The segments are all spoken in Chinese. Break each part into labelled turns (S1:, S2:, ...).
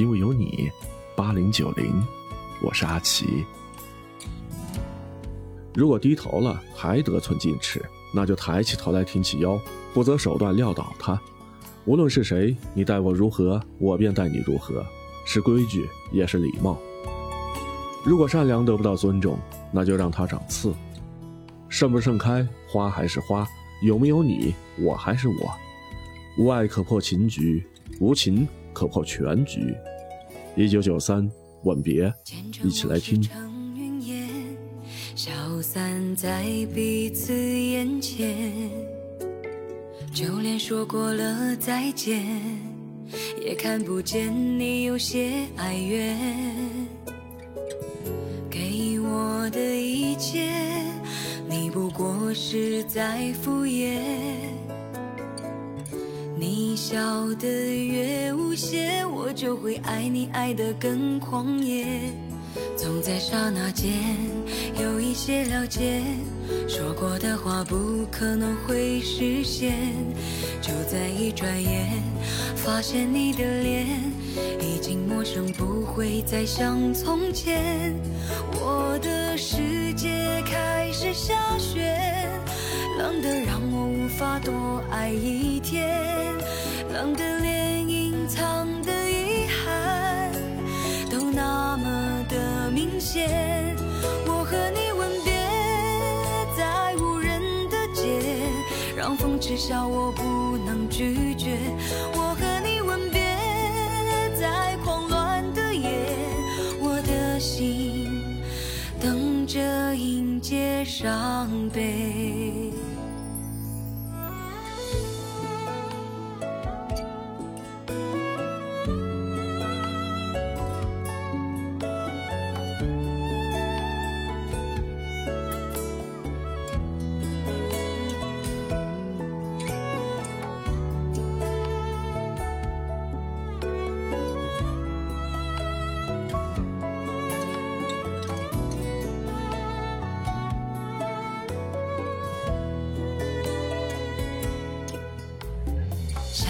S1: 因为有你。八零九零，我是阿奇。如果低头了还得寸进尺，那就抬起头来挺起腰，不择手段撂倒他。无论是谁，你待我如何，我便待你如何，是规矩也是礼貌。如果善良得不到尊重，那就让它长刺。盛不盛开，花还是花；有没有你，我还是我。无爱可破情局，无情可破全局。一九九三，吻别，一起来听。
S2: 消散在彼此眼前，就连说过了再见，也看不见你有些哀怨。给我的一切，你不过是在敷衍。笑得越无邪，我就会爱你爱得更狂野。总在刹那间有一些了解，说过的话不可能会实现。就在一转眼，发现你的脸已经陌生，不会再像从前。我的世界开始下雪，冷得让我无法多爱一天。冷的连隐藏的遗憾都那么的明显。我和你吻别在无人的街，让风耻笑我不能拒绝。我和你吻别在狂乱的夜，我的心等着迎接伤悲。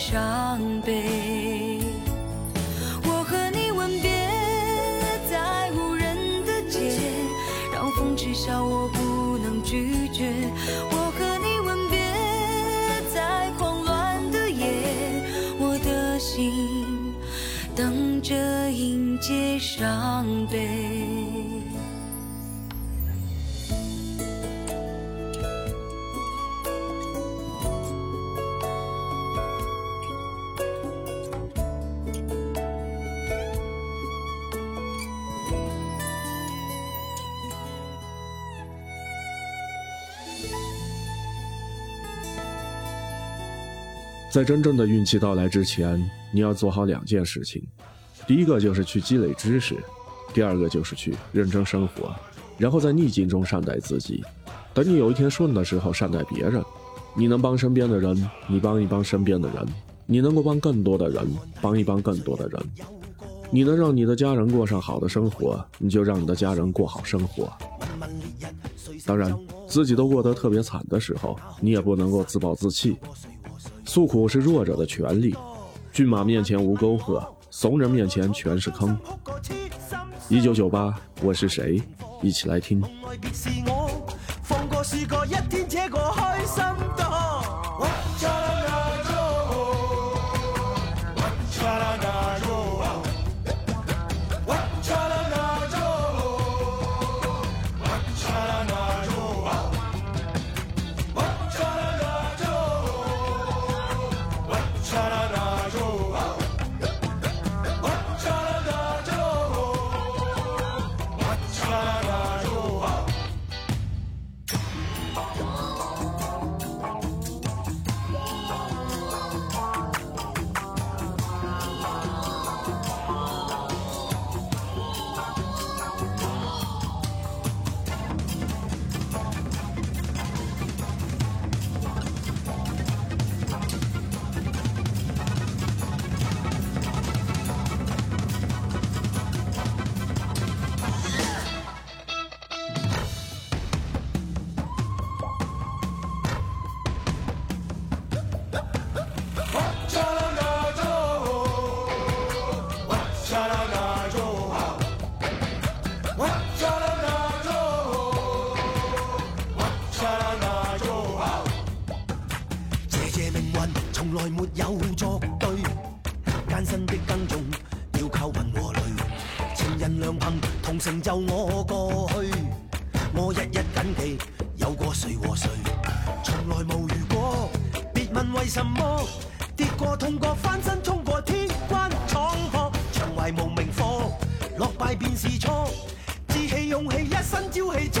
S2: 伤悲。我和你吻别在无人的街，让风痴笑我不能拒绝。我和你吻别在狂乱的夜，我的。心等着迎接伤悲。在
S1: 真正的运气到来之前，你要做好两件事情：第一个就是去积累知识，第二个就是去认真生活，然后在逆境中善待自己。等你有一天顺的时候，善待别人。你能帮身边的人，你帮一帮身边的人；你能够帮更多的人，帮一帮更多的人。你能让你的家人过上好的生活，你就让你的家人过好生活。当然，自己都过得特别惨的时候，你也不能够自暴自弃。诉苦是弱者的权利，骏马面前无沟壑，怂人面前全是坑。一九九八，我是谁？一起来听。
S3: 的耕种要靠运和累，情人良朋同成就我过去。我日日谨记有过谁和谁，从来无如果。别问为什么，跌过痛过翻身冲过天关闯破，长怀无名火，落败便是错。志气勇气一身朝气且